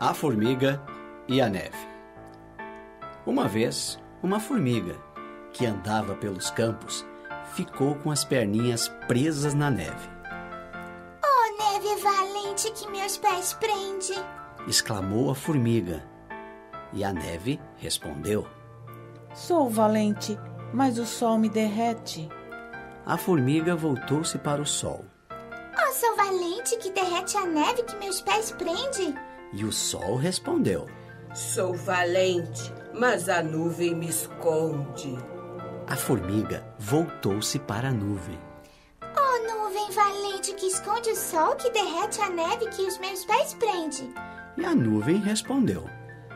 A formiga e a neve. Uma vez, uma formiga que andava pelos campos ficou com as perninhas presas na neve. Oh, neve valente que meus pés prende! exclamou a formiga. E a neve respondeu: Sou valente, mas o sol me derrete. A formiga voltou-se para o sol. Oh, sou valente que derrete a neve que meus pés prende. E o sol respondeu: Sou valente, mas a nuvem me esconde. A formiga voltou-se para a nuvem. Oh, nuvem valente que esconde o sol que derrete a neve que os meus pés prende. E a nuvem respondeu: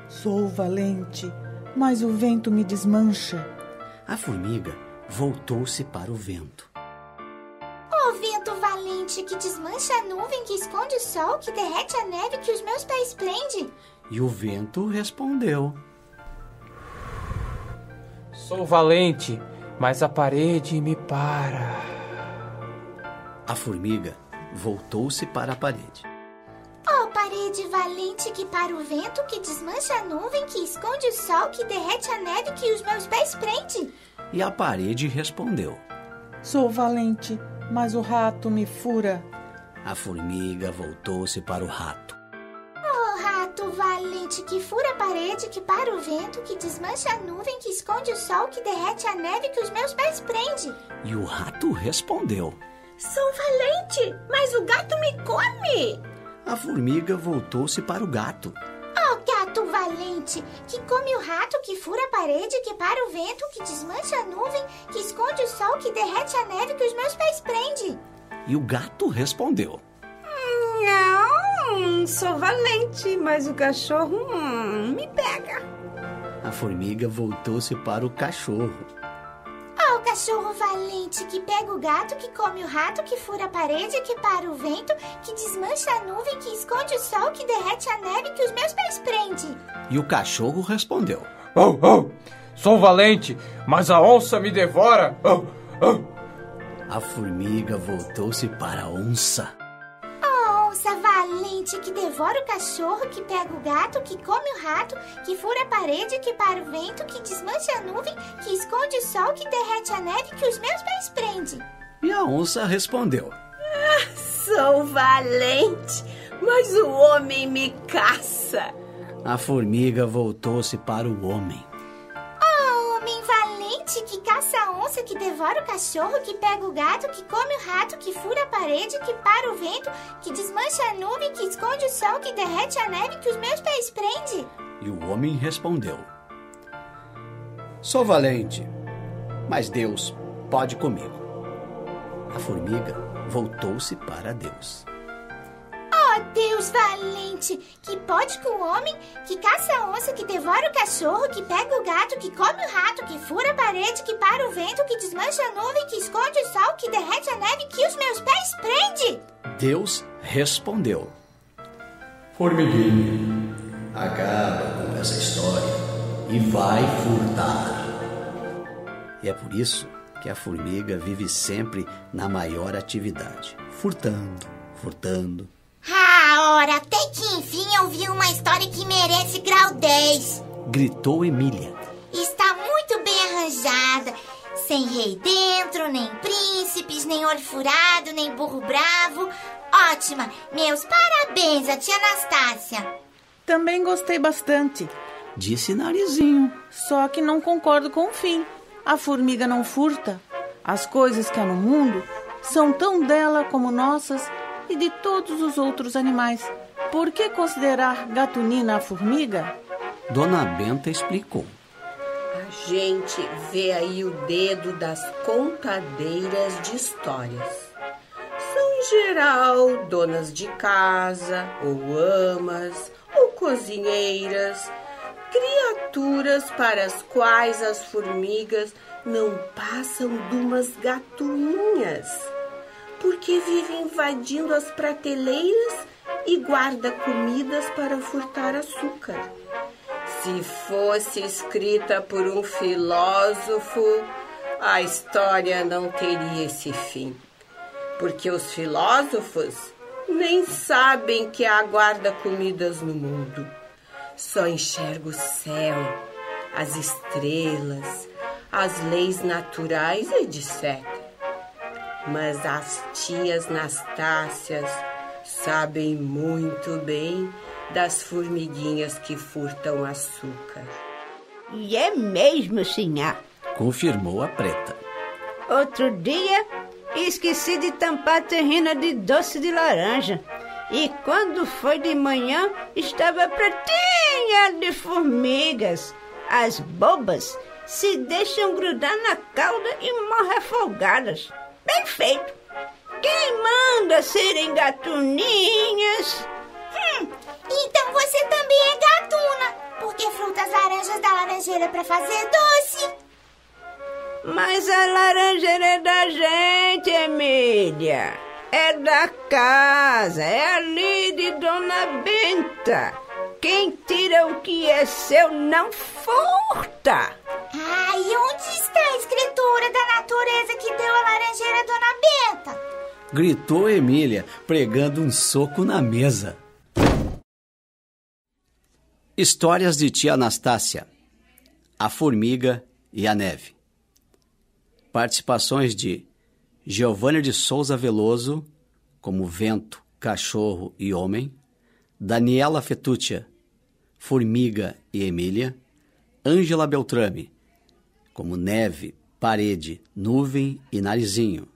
Sou valente, mas o vento me desmancha. A formiga voltou-se para o vento. Oh, vento valente que desmancha a nuvem que esconde o sol que derrete a neve que os meus pés prende. E o vento respondeu: Sou valente, mas a parede me para. A formiga voltou-se para a parede. Oh, parede valente que para o vento que desmancha a nuvem que esconde o sol que derrete a neve que os meus pés prende. E a parede respondeu: Sou valente, mas o rato me fura. A formiga voltou-se para o rato. Oh, rato valente que fura a parede que para o vento que desmancha a nuvem que esconde o sol que derrete a neve que os meus pés prende. E o rato respondeu: Sou valente, mas o gato me come. A formiga voltou-se para o gato. Valente, que come o rato, que fura a parede, que para o vento, que desmancha a nuvem, que esconde o sol, que derrete a neve que os meus pés prende. E o gato respondeu: Não, sou valente, mas o cachorro hum, me pega. A formiga voltou-se para o cachorro. Cachorro valente, que pega o gato, que come o rato, que fura a parede, que para o vento, que desmancha a nuvem, que esconde o sol, que derrete a neve que os meus pés prende. E o cachorro respondeu: Oh, oh! Sou valente, mas a onça me devora. Oh, oh! A formiga voltou-se para a onça. Valente, que devora o cachorro, que pega o gato, que come o rato, que fura a parede, que para o vento, que desmancha a nuvem, que esconde o sol, que derrete a neve que os meus pés prende. E a onça respondeu: Sou valente, mas o homem me caça. A formiga voltou-se para o homem. Valente, que caça a onça, que devora o cachorro, que pega o gato, que come o rato, que fura a parede, que para o vento, que desmancha a nuvem, que esconde o sol, que derrete a neve que os meus pés prende. E o homem respondeu: Sou valente, mas Deus pode comigo. A formiga voltou-se para Deus. Oh, Deus valente, que pode com o homem, que caça a onça, que devora o cachorro, que pega o gato, que come o rato, que fura a parede, que para o vento, que desmancha a nuvem, que esconde o sol, que derrete a neve, que os meus pés prende. Deus respondeu: Formiguinha, acaba com essa história e vai furtar. E é por isso que a formiga vive sempre na maior atividade, furtando, furtando. Ah, ora, até que enfim eu vi uma história que merece grau 10. Gritou Emília. Está muito bem arranjada. Sem rei dentro, nem príncipes, nem olho furado, nem burro bravo. Ótima! Meus parabéns a tia Anastácia. Também gostei bastante, Disse Narizinho. só que não concordo com o fim. A formiga não furta. As coisas que há no mundo são tão dela como nossas e de todos os outros animais. Por que considerar gatunina a formiga? Dona Benta explicou. A gente vê aí o dedo das contadeiras de histórias. São em geral donas de casa, ou amas, ou cozinheiras, criaturas para as quais as formigas não passam de umas gatuinhas, porque vivem invadindo as prateleiras e guarda comidas para furtar açúcar. Se fosse escrita por um filósofo, a história não teria esse fim. Porque os filósofos nem sabem que aguarda comidas no mundo. Só enxerga o céu, as estrelas, as leis naturais, etc. Mas as tias Nastácias sabem muito bem das formiguinhas que furtam açúcar. E é mesmo, sinhá. Confirmou a preta. Outro dia, esqueci de tampar a terrina de doce de laranja. E quando foi de manhã, estava pretinha de formigas. As bobas se deixam grudar na cauda e morrem afogadas. Bem feito. Quem manda serem gatuninhas? Hum, então você também é gatuna, porque fruta as laranjas da laranjeira para fazer doce. Mas a laranjeira é da gente, Emília. É da casa, é ali de Dona Benta. Quem tira o que é seu não furta. Ah, e onde está da natureza que deu a laranjeira Dona Benta? Gritou Emília, pregando um soco na mesa. Histórias de tia Anastácia, A Formiga e a Neve. Participações de Giovanni de Souza Veloso, como Vento, Cachorro e Homem, Daniela Fetuccia, Formiga e Emília, Ângela Beltrame, como Neve, Parede, Nuvem e Narizinho,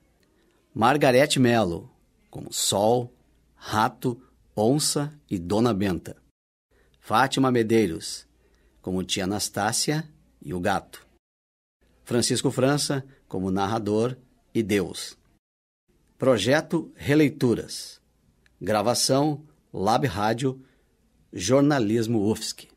Margarete Melo, como Sol, Rato, Onça e Dona Benta, Fátima Medeiros, como Tia Anastácia e o Gato, Francisco França, como narrador e Deus. Projeto Releituras. Gravação Lab Rádio, Jornalismo UFSC.